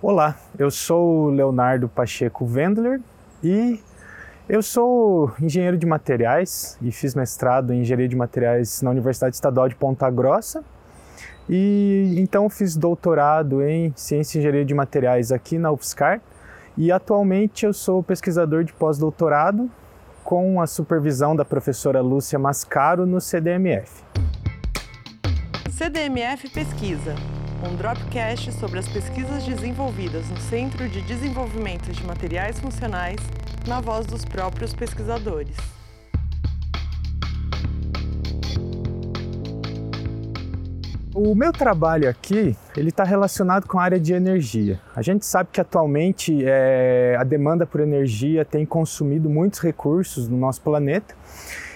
Olá, eu sou Leonardo Pacheco Wendler e eu sou engenheiro de materiais e fiz mestrado em engenharia de materiais na Universidade Estadual de Ponta Grossa. E então fiz doutorado em ciência e engenharia de materiais aqui na UFSCar e atualmente eu sou pesquisador de pós-doutorado com a supervisão da professora Lúcia Mascaro no CDMF. CDMF Pesquisa, um dropcast sobre as pesquisas desenvolvidas no Centro de Desenvolvimento de Materiais Funcionais na voz dos próprios pesquisadores. O meu trabalho aqui, ele está relacionado com a área de energia. A gente sabe que atualmente é, a demanda por energia tem consumido muitos recursos no nosso planeta.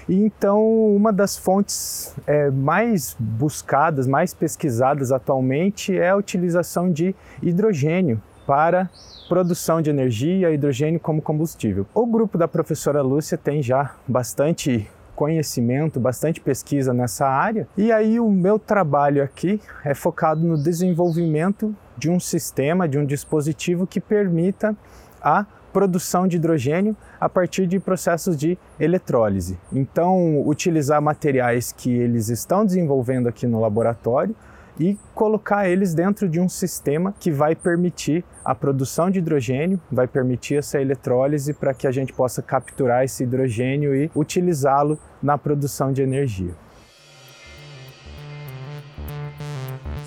E então, uma das fontes é, mais buscadas, mais pesquisadas atualmente é a utilização de hidrogênio para produção de energia, hidrogênio como combustível. O grupo da professora Lúcia tem já bastante conhecimento, bastante pesquisa nessa área. E aí o meu trabalho aqui é focado no desenvolvimento de um sistema, de um dispositivo que permita a produção de hidrogênio a partir de processos de eletrólise. Então, utilizar materiais que eles estão desenvolvendo aqui no laboratório e colocar eles dentro de um sistema que vai permitir a produção de hidrogênio, vai permitir essa eletrólise para que a gente possa capturar esse hidrogênio e utilizá-lo na produção de energia.